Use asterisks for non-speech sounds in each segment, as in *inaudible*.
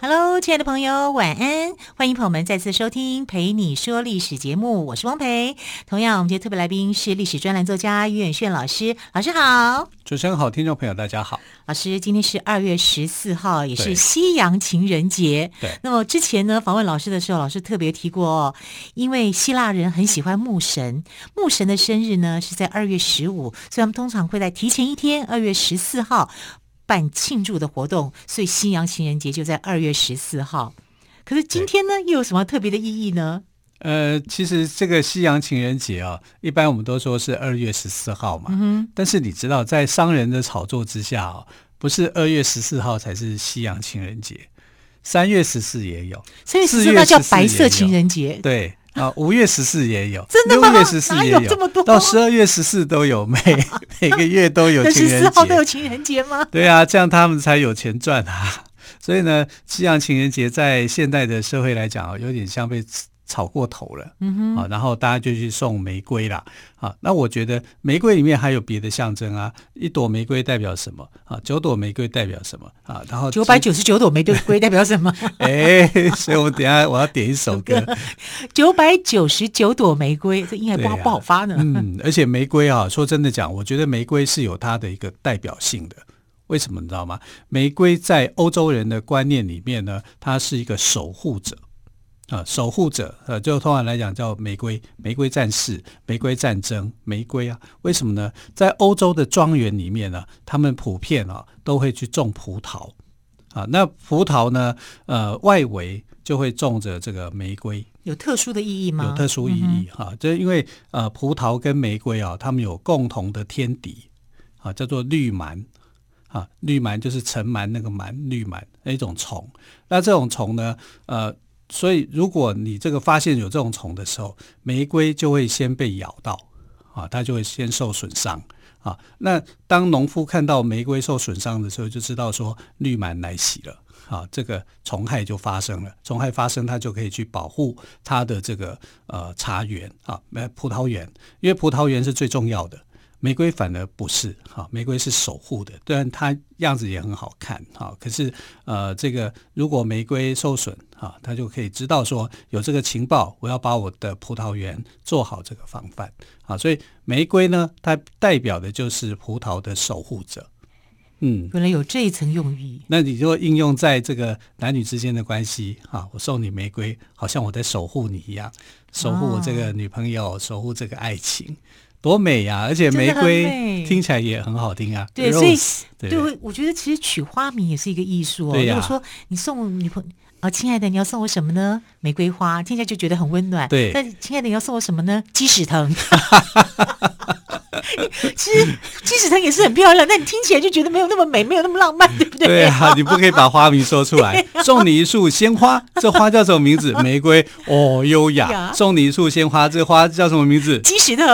Hello，亲爱的朋友，晚安！欢迎朋友们再次收听《陪你说历史》节目，我是汪培。同样，我们今天特别来宾是历史专栏作家于远炫老师，老师好。主持人好，听众朋友大家好。老师，今天是二月十四号，也是西洋情人节。对。那么之前呢，访问老师的时候，老师特别提过哦，因为希腊人很喜欢牧神，牧神的生日呢是在二月十五，所以他们通常会在提前一天，二月十四号。办庆祝的活动，所以西洋情人节就在二月十四号。可是今天呢，又有什么特别的意义呢？呃，其实这个西洋情人节啊，一般我们都说是二月十四号嘛。嗯。但是你知道，在商人的炒作之下啊，不是二月十四号才是西洋情人节，三月十四也有，三月十四那叫白色情人节。对。啊，五月十四也有，真的吗？六月十四也有，有这么多？到十二月十四都有，每 *laughs* 每个月都有情人节。十四号都有情人节吗？对啊，这样他们才有钱赚啊。*laughs* 所以呢，西洋情人节在现代的社会来讲啊，有点像被。炒过头了，嗯哼，啊，然后大家就去送玫瑰啦，啊，那我觉得玫瑰里面还有别的象征啊，一朵玫瑰代表什么啊？九朵玫瑰代表什么啊？然后九百九十九朵玫瑰代表什么？*laughs* 哎，所以我等下 *laughs* 我要点一首歌，*laughs* 九百九十九朵玫瑰，这应该不好、啊、不好发呢。嗯，而且玫瑰啊，说真的讲，我觉得玫瑰是有它的一个代表性的。为什么你知道吗？玫瑰在欧洲人的观念里面呢，它是一个守护者。啊，守护者，呃，就通常来讲叫玫瑰，玫瑰战士，玫瑰战争，玫瑰啊，为什么呢？在欧洲的庄园里面呢，他们普遍啊都会去种葡萄，啊，那葡萄呢，呃，外围就会种着这个玫瑰，有特殊的意义吗？有特殊意义哈，嗯、就因为呃，葡萄跟玫瑰啊，它们有共同的天敌，啊，叫做绿螨，啊，绿螨就是尘螨那个螨，绿螨那一种虫，那这种虫呢，呃。所以，如果你这个发现有这种虫的时候，玫瑰就会先被咬到，啊，它就会先受损伤，啊。那当农夫看到玫瑰受损伤的时候，就知道说绿螨来袭了，啊，这个虫害就发生了。虫害发生，它就可以去保护它的这个呃茶园啊，葡萄园，因为葡萄园是最重要的。玫瑰反而不是哈，玫瑰是守护的，虽然它样子也很好看哈，可是呃，这个如果玫瑰受损哈，它就可以知道说有这个情报，我要把我的葡萄园做好这个防范啊。所以玫瑰呢，它代表的就是葡萄的守护者。嗯，原来有这一层用意。那你就应用在这个男女之间的关系啊，我送你玫瑰，好像我在守护你一样，守护我这个女朋友，哦、守护这个爱情。多美呀、啊！而且玫瑰听起来也很好听啊。对，所以对，对，我觉得其实取花名也是一个艺术哦。如果说你送女朋友啊，亲爱的，你要送我什么呢？玫瑰花，听起来就觉得很温暖。对。但亲爱的，你要送我什么呢？鸡屎藤。*laughs* 其实鸡屎藤也是很漂亮，但你听起来就觉得没有那么美，没有那么浪漫，*laughs* 对不对？对啊，你不可以把花名说出来。*laughs* 送你一束鲜花，这花叫什么名字？玫瑰。哦，优雅。送你一束鲜花，这花叫什么名字？鸡屎藤。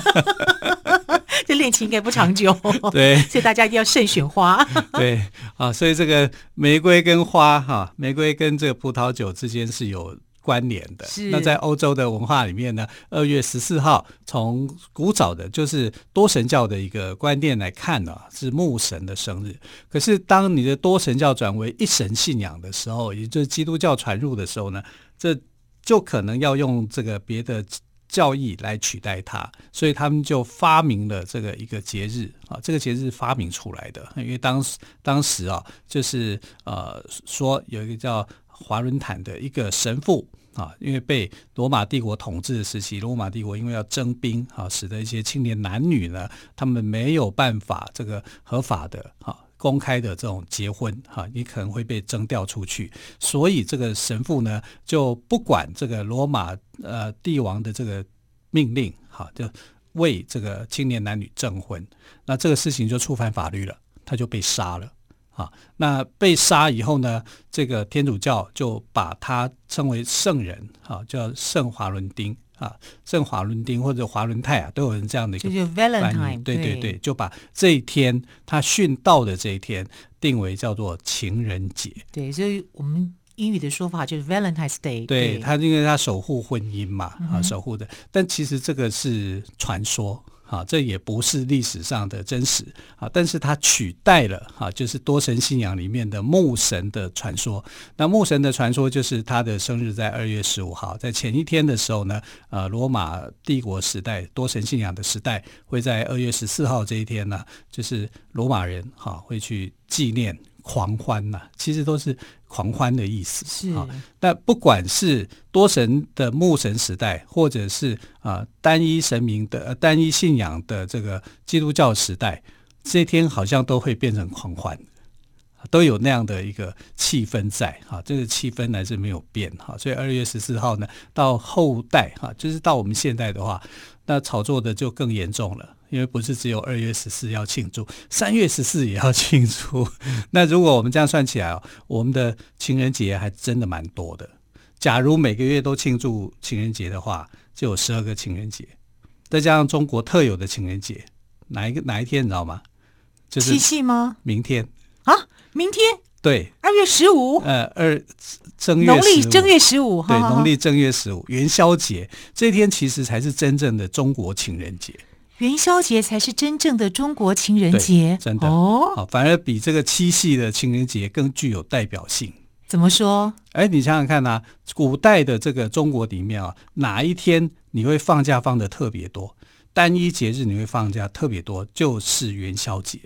*laughs* 这恋情应该不长久。*laughs* 对，*laughs* 所以大家一定要慎选花。对啊，所以这个玫瑰跟花哈，玫瑰跟这个葡萄酒之间是有。关联的，那在欧洲的文化里面呢，二月十四号从古早的就是多神教的一个观念来看呢，是牧神的生日。可是当你的多神教转为一神信仰的时候，也就是基督教传入的时候呢，这就可能要用这个别的教义来取代它，所以他们就发明了这个一个节日啊，这个节日发明出来的，因为当时当时啊，就是呃说有一个叫。华伦坦的一个神父啊，因为被罗马帝国统治的时期，罗马帝国因为要征兵啊，使得一些青年男女呢，他们没有办法这个合法的啊公开的这种结婚哈，你可能会被征调出去，所以这个神父呢就不管这个罗马呃帝王的这个命令哈，就为这个青年男女证婚，那这个事情就触犯法律了，他就被杀了。啊，那被杀以后呢，这个天主教就把他称为圣人，啊，叫圣华伦丁。啊，圣华伦丁或者华伦泰啊，都有人这样的一个就 Valentine，对对对，就把这一天他殉道的这一天定为叫做情人节。对，所以我们英语的说法就是 Valentine's Day 对。对他，因为他守护婚姻嘛，嗯、啊，守护的。但其实这个是传说。啊，这也不是历史上的真实啊，但是它取代了啊，就是多神信仰里面的牧神的传说。那牧神的传说就是他的生日在二月十五号，在前一天的时候呢，呃，罗马帝国时代多神信仰的时代会在二月十四号这一天呢，就是罗马人哈、会去纪念。狂欢呐、其实都是狂欢的意思。是啊，那不管是多神的牧神时代，或者是啊单一神明的单一信仰的这个基督教时代，这一天好像都会变成狂欢，都有那样的一个气氛在。哈，这个气氛还是没有变。哈，所以二月十四号呢，到后代哈，就是到我们现代的话，那炒作的就更严重了。因为不是只有二月十四要庆祝，三月十四也要 *laughs* 庆祝。*laughs* 那如果我们这样算起来哦，我们的情人节还真的蛮多的。假如每个月都庆祝情人节的话，就有十二个情人节。再加上中国特有的情人节，哪一个哪一天你知道吗？就是七夕吗？明天啊，明天对，二月十五。呃，二正月农历正月十五，对，农历正月十五元宵节这一天其实才是真正的中国情人节。元宵节才是真正的中国情人节，真的哦，反而比这个七夕的情人节更具有代表性。怎么说？哎，你想想看呐、啊，古代的这个中国里面啊，哪一天你会放假放的特别多？单一节日你会放假特别多，就是元宵节。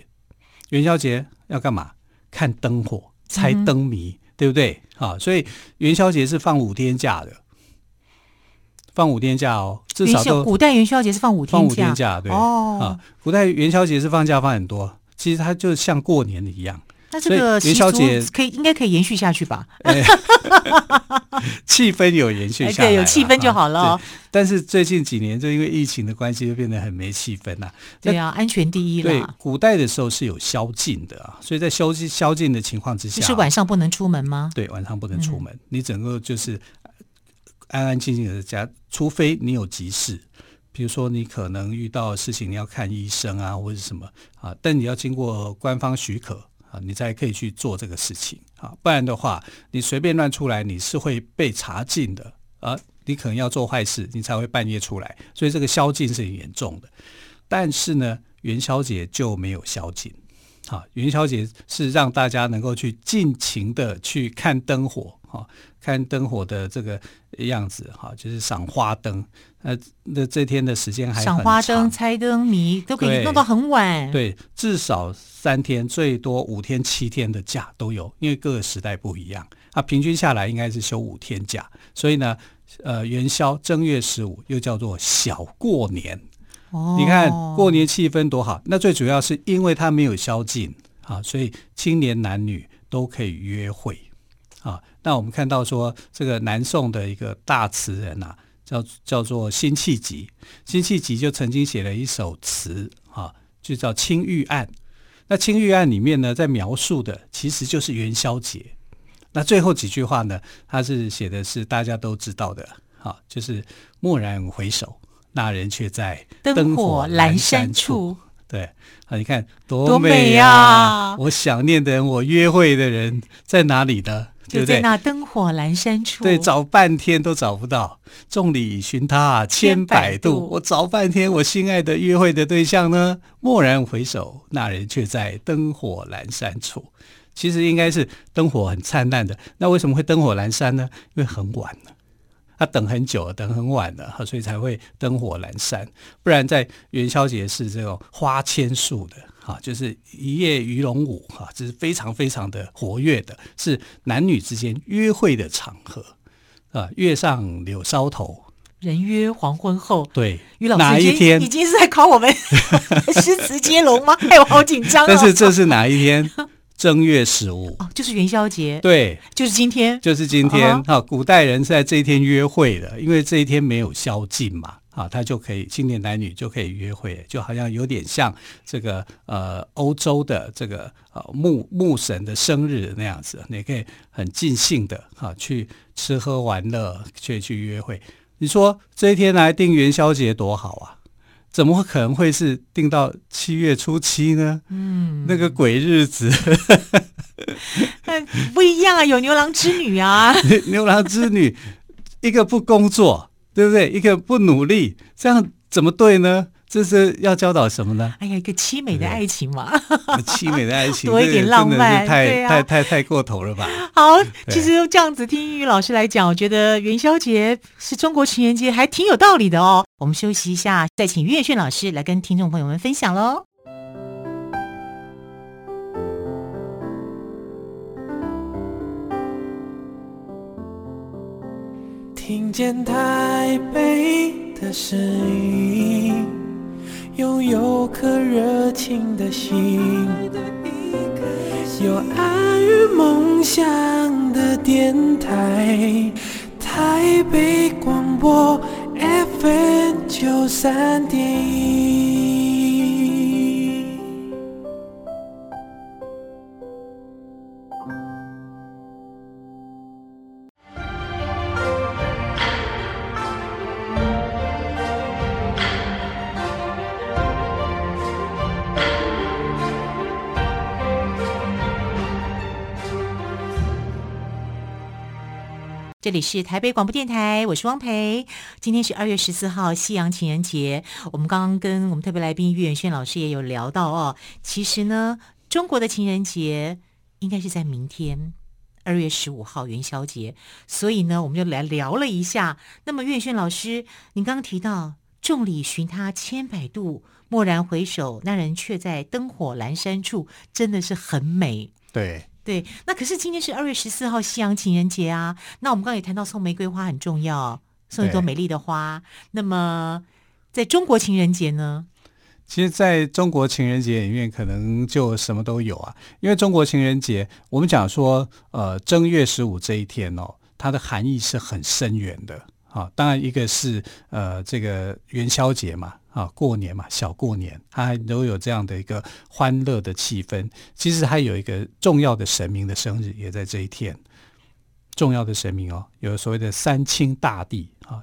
元宵节要干嘛？看灯火，猜灯谜，嗯、对不对？啊，所以元宵节是放五天假的。放五天假哦，至少都古代元宵节是放五天假，放五天假对哦。啊，古代元宵节是放假放很多，其实它就像过年的一样。那这个元宵节可以应该可以延续下去吧？哎、*laughs* 气氛有延续下来，对，有气氛就好了、哦。但是最近几年就因为疫情的关系，就变得很没气氛了。对啊，安全第一了。对，古代的时候是有宵禁的啊，所以在宵禁宵禁的情况之下，就是晚上不能出门吗？对，晚上不能出门，嗯、你整个就是。安安静静的家，除非你有急事，比如说你可能遇到事情，你要看医生啊，或者什么啊，但你要经过官方许可啊，你才可以去做这个事情啊，不然的话，你随便乱出来，你是会被查禁的啊，你可能要做坏事，你才会半夜出来，所以这个宵禁是很严重的。但是呢，元宵节就没有宵禁，啊，元宵节是让大家能够去尽情的去看灯火。哈看灯火的这个样子哈，就是赏花灯。那那这天的时间还赏花灯、猜灯谜都可以弄到很晚。对，至少三天，最多五天、七天的假都有，因为各个时代不一样。啊，平均下来应该是休五天假。所以呢，呃，元宵正月十五又叫做小过年。你看过年气氛多好。那最主要是因为它没有宵禁啊，所以青年男女都可以约会。啊，那我们看到说，这个南宋的一个大词人啊，叫叫做辛弃疾，辛弃疾就曾经写了一首词啊，就叫《青玉案》。那《青玉案》里面呢，在描述的其实就是元宵节。那最后几句话呢，他是写的是大家都知道的，啊，就是“蓦然回首，那人却在灯火阑珊处。”对，啊，你看多美呀，啊！我想念的人，我约会的人在哪里呢？就在那灯火阑珊处，对，找半天都找不到。众里寻他千百度，我找半天，我心爱的约会的对象呢？蓦然回首，那人却在灯火阑珊处。其实应该是灯火很灿烂的，那为什么会灯火阑珊呢？因为很晚了，他等很久了，等很晚了，所以才会灯火阑珊。不然在元宵节是这种花千树的。啊，就是一夜鱼龙舞，哈，这是非常非常的活跃的，是男女之间约会的场合啊。月上柳梢头，人约黄昏后。对，于老师哪一天？已经是在考我们 *laughs* 诗词接龙吗？哎，我好紧张啊！但是这是哪一天？正月十五哦，就是元宵节。对，就是今天，就是今天。哈，古代人是在这一天约会的，因为这一天没有宵禁嘛。啊，他就可以青年男女就可以约会，就好像有点像这个呃欧洲的这个呃牧牧神的生日那样子，你可以很尽兴的哈、啊、去吃喝玩乐，去去约会。你说这一天来定元宵节多好啊？怎么可能会是定到七月初七呢？嗯，那个鬼日子，*laughs* 不一样啊！有牛郎织女啊，*laughs* 牛郎织女，一个不工作，对不对？一个不努力，这样怎么对呢？这是要教导什么呢？哎呀，一个凄美的爱情嘛，*laughs* 凄美的爱情，多一点浪漫，太、啊、太太太过头了吧？好，其实这样子听英语老师来讲，我觉得元宵节是中国情人节，还挺有道理的哦。我们休息一下，再请岳轩老师来跟听众朋友们分享喽。听见台北的声音。拥有颗热情的心，有爱与梦想的电台，台北广播九三这里是台北广播电台，我是汪培。今天是二月十四号，西洋情人节。我们刚刚跟我们特别来宾岳远轩老师也有聊到哦，其实呢，中国的情人节应该是在明天，二月十五号元宵节。所以呢，我们就来聊了一下。那么岳远轩老师，您刚刚提到“众里寻他千百度，蓦然回首，那人却在灯火阑珊处”，真的是很美。对。对，那可是今天是二月十四号，西洋情人节啊。那我们刚刚也谈到送玫瑰花很重要，送一朵美丽的花。那么，在中国情人节呢？其实，在中国情人节里面，可能就什么都有啊。因为中国情人节，我们讲说，呃，正月十五这一天哦，它的含义是很深远的啊。当然，一个是呃，这个元宵节嘛。啊，过年嘛，小过年，它还都有这样的一个欢乐的气氛。其实还有一个重要的神明的生日，也在这一天。重要的神明哦，有所谓的三清大帝啊，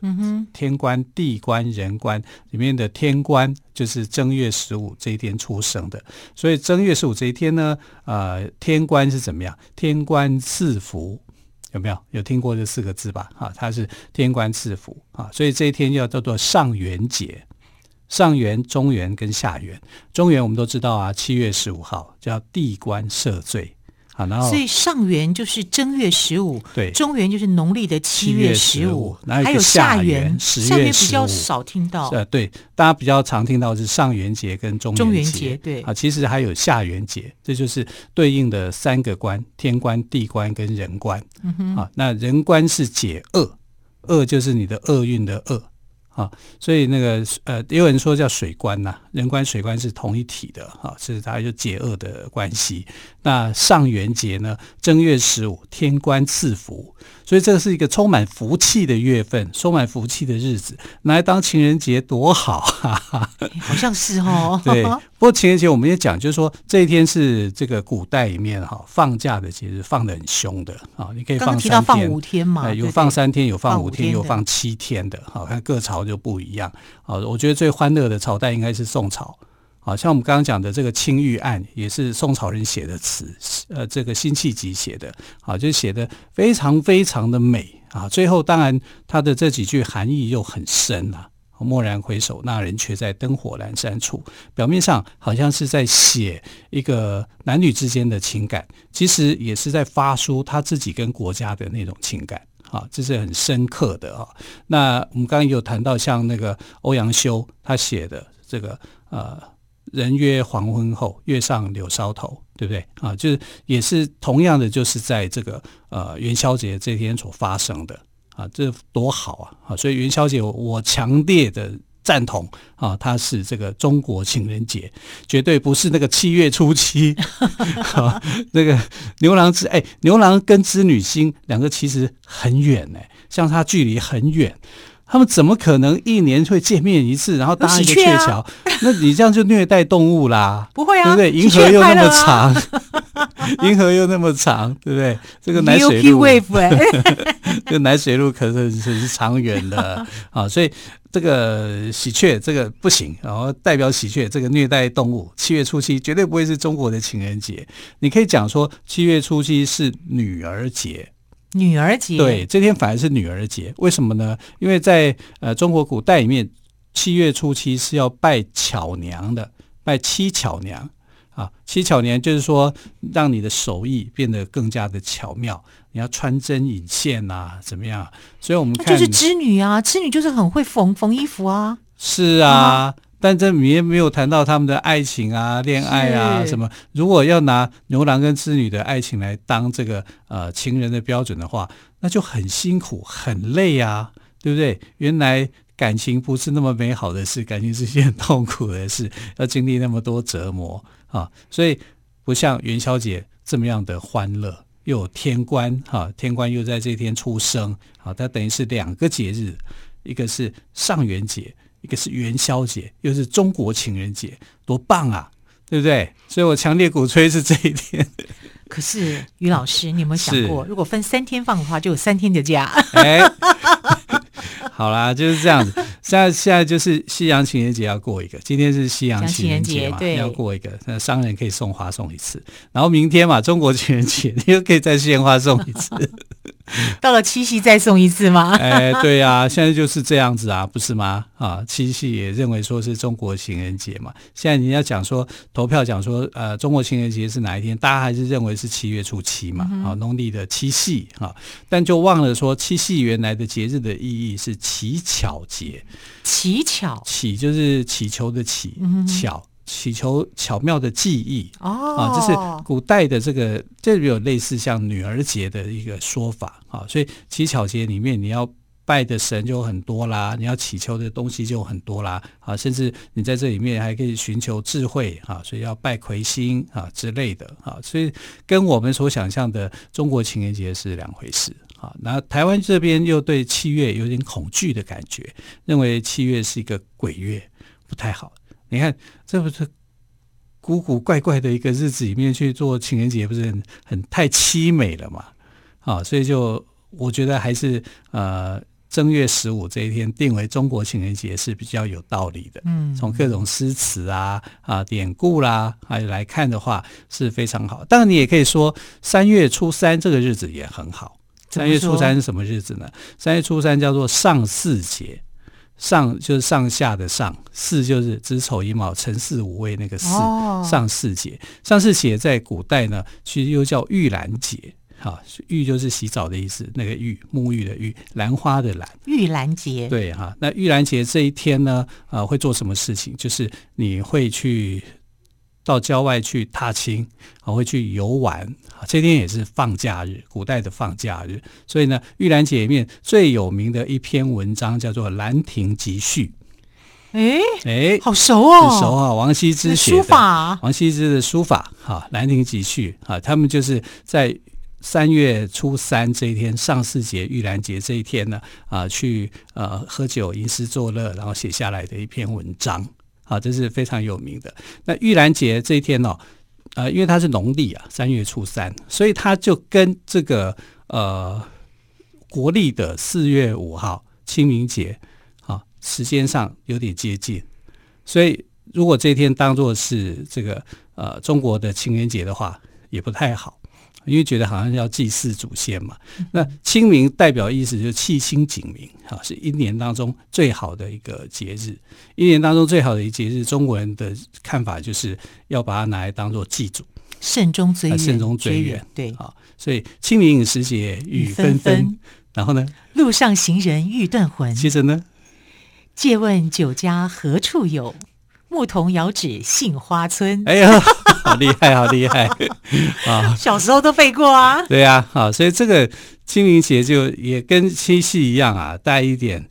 天官、地官、人官里面的天官就是正月十五这一天出生的。所以正月十五这一天呢，呃，天官是怎么样？天官赐福，有没有？有听过这四个字吧？啊，它是天官赐福啊，所以这一天要叫做上元节。上元、中元跟下元，中元我们都知道啊，七月十五号叫地官赦罪。好，然后所以上元就是正月十五，对，中元就是农历的七月十五，还有下元，下元比较少听到，呃，对，大家比较常听到是上元节跟中元节，中元节对。啊，其实还有下元节，这就是对应的三个官：天官、地官跟人官。嗯哼，啊，那人官是解厄，厄就是你的厄运的厄。啊，所以那个呃，也有人说叫水官呐、啊，人官水官是同一体的，哈、啊，是它就解厄的关系。那上元节呢，正月十五，天官赐福，所以这个是一个充满福气的月份，充满福气的日子，拿来当情人节多好，哈 *laughs* 哈，好像是哦。对，不过情人节我们也讲，就是说这一天是这个古代里面哈放假的节日，放的很凶的啊，你可以放三天，放五天嘛，有放三天，有放五天，有放七天的，好看各朝就不一样。啊，我觉得最欢乐的朝代应该是宋朝。好像我们刚刚讲的这个《青玉案》也是宋朝人写的词，呃，这个辛弃疾写的，啊，就写的非常非常的美啊。最后当然他的这几句含义又很深啊。蓦然回首，那人却在灯火阑珊处。表面上好像是在写一个男女之间的情感，其实也是在发出他自己跟国家的那种情感啊，这是很深刻的啊。那我们刚刚有谈到像那个欧阳修他写的这个呃。人约黄昏后，月上柳梢头，对不对啊？就是也是同样的，就是在这个呃元宵节这天所发生的啊，这多好啊！啊，所以元宵节我，我强烈的赞同啊，它是这个中国情人节，绝对不是那个七月初七 *laughs* 啊，那个牛郎织哎，牛郎跟织女星两个其实很远哎，相差距离很远。他们怎么可能一年会见面一次，然后搭一个鹊桥？啊、那你这样就虐待动物啦！不会啊，对不对？银河又那么长，*laughs* 银河又那么长，对不对？这个奶水路，*laughs* 这个奶水路可是是长远的 *laughs* 啊，所以这个喜鹊这个不行，然后代表喜鹊这个虐待动物，七月初七绝对不会是中国的情人节。你可以讲说七月初七是女儿节，女儿节，对，这天反而是女儿节，为什么呢？因为在呃中国古代里面，七月初七是要拜巧娘的，拜七巧娘。啊，七巧年就是说，让你的手艺变得更加的巧妙。你要穿针引线啊，怎么样？所以我们看就是织女啊，织女就是很会缝缝衣服啊。是啊，啊但这里面没有谈到他们的爱情啊、恋爱啊什么。如果要拿牛郎跟织女的爱情来当这个呃情人的标准的话，那就很辛苦、很累啊，对不对？原来感情不是那么美好的事，感情是一件痛苦的事，要经历那么多折磨。啊，所以不像元宵节这么样的欢乐，又有天官哈，天官又在这天出生，啊，它等于是两个节日，一个是上元节，一个是元宵节，又是中国情人节，多棒啊，对不对？所以我强烈鼓吹是这一天。*laughs* 可是于老师，你有没有想过，如果分三天放的话，就有三天的假？哎 *laughs* 好啦，就是这样子。现在现在就是西洋情人节要过一个，今天是西洋情人节嘛，要过一个，那商人可以送花送一次。然后明天嘛，中国情人节你又可以再献花送一次。*laughs* 到了七夕再送一次吗？哎，对呀、啊，现在就是这样子啊，不是吗？啊，七夕也认为说是中国情人节嘛。现在你要讲说投票讲说，呃，中国情人节是哪一天？大家还是认为是七月初七嘛，啊，农历的七夕啊，但就忘了说七夕原来的节日的意义是乞巧节。乞巧，乞就是乞求的乞，巧。祈求巧妙的技艺哦，啊，这是古代的这个，这有类似像女儿节的一个说法啊，所以乞巧节里面你要拜的神就很多啦，你要祈求的东西就很多啦啊，甚至你在这里面还可以寻求智慧啊，所以要拜魁星啊之类的啊，所以跟我们所想象的中国情人节是两回事啊。那台湾这边又对七月有点恐惧的感觉，认为七月是一个鬼月，不太好。你看，这不是古古怪怪的一个日子里面去做情人节，不是很很太凄美了嘛？啊，所以就我觉得还是呃正月十五这一天定为中国情人节是比较有道理的。嗯，从各种诗词啊啊典故啦还有来看的话是非常好。当然你也可以说三月初三这个日子也很好。三月初三是什么日子呢？三月初三叫做上巳节。上就是上下的上，巳就是子丑寅卯辰巳午未那个巳，哦、上巳节。上巳节在古代呢，其实又叫玉兰节。哈，浴就是洗澡的意思，那个玉沐浴的浴，兰花的兰。玉兰节。对哈，那玉兰节这一天呢，呃，会做什么事情？就是你会去。到郊外去踏青，啊，会去游玩，啊，这天也是放假日，古代的放假日，所以呢，玉兰节里面最有名的一篇文章叫做《兰亭集序》。哎哎，好熟哦，很熟啊，王羲之写的书法，王羲之的书法，哈，《兰亭集序》啊，他们就是在三月初三这一天，上巳节、玉兰节这一天呢，啊，去呃喝酒、吟诗作乐，然后写下来的一篇文章。啊，这是非常有名的。那玉兰节这一天哦，呃，因为它是农历啊，三月初三，所以它就跟这个呃国历的四月五号清明节啊，时间上有点接近。所以如果这一天当做是这个呃中国的情人节的话，也不太好。因为觉得好像要祭祀祖先嘛，那清明代表意思就是气清景明，哈，是一年当中最好的一个节日。一年当中最好的一节日，中国人的看法就是要把它拿来当做祭祖，慎终追远，慎终追远，对啊。所以清明时节雨纷纷，然后呢，路上行人欲断魂。接着呢，借问酒家何处有？牧童遥指杏花村。哎呀，*laughs* 好厉害，好厉害 *laughs* 啊！小时候都背过啊。对呀，好，所以这个清明节就也跟七夕一样啊，带一点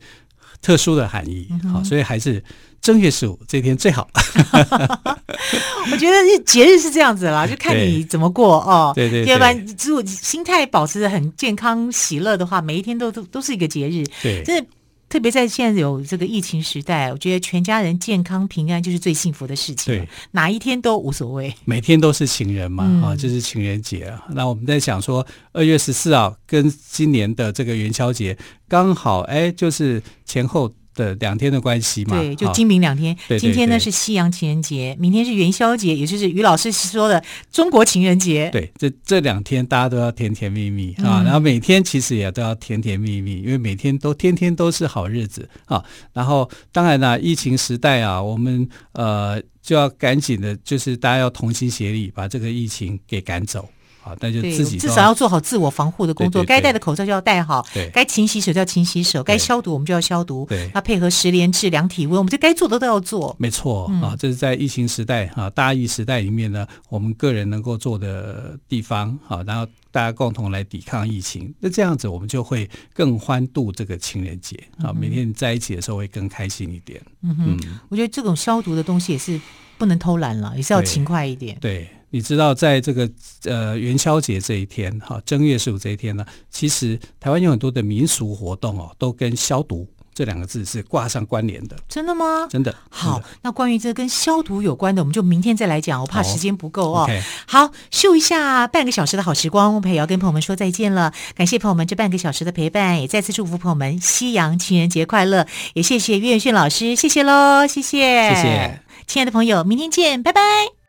特殊的含义。好，所以还是正月十五这天最好。*laughs* 我觉得节日是这样子啦，就看你怎么过哦。对对，要不然如果心态保持得很健康喜乐的话，每一天都都都是一个节日。对，这。特别在现在有这个疫情时代，我觉得全家人健康平安就是最幸福的事情。对，哪一天都无所谓，每天都是情人嘛，嗯、啊，就是情人节啊。那我们在想说，二月十四啊跟今年的这个元宵节刚好，哎，就是前后。的两天的关系嘛，对，就今明两天。今天呢是西洋情人节，明天是元宵节，也就是于老师说的中国情人节。对，这这两天大家都要甜甜蜜蜜啊，然后每天其实也都要甜甜蜜蜜，因为每天都天天都是好日子啊。然后当然了，疫情时代啊，我们呃就要赶紧的，就是大家要同心协力，把这个疫情给赶走。好，那就自己至少要做好自我防护的工作。该戴的口罩就要戴好，该勤洗手就要勤洗手，该消毒我们就要消毒。对，那配合十连制量体温，我们就该做的都要做。没错啊，这是在疫情时代啊，大疫时代里面呢，我们个人能够做的地方。啊，然后大家共同来抵抗疫情，那这样子我们就会更欢度这个情人节啊。每天在一起的时候会更开心一点。嗯哼，我觉得这种消毒的东西也是不能偷懒了，也是要勤快一点。对。你知道，在这个呃元宵节这一天，哈正月十五这一天呢，其实台湾有很多的民俗活动哦，都跟消毒这两个字是挂上关联的。真的吗？真的。好，那关于这跟消毒有关的，我们就明天再来讲。我怕时间不够哦。好，秀一下半个小时的好时光，我们也要跟朋友们说再见了。感谢朋友们这半个小时的陪伴，也再次祝福朋友们西洋情人节快乐。也谢谢岳远炫老师，谢谢喽，谢谢，谢谢，亲爱的朋友，明天见，拜拜。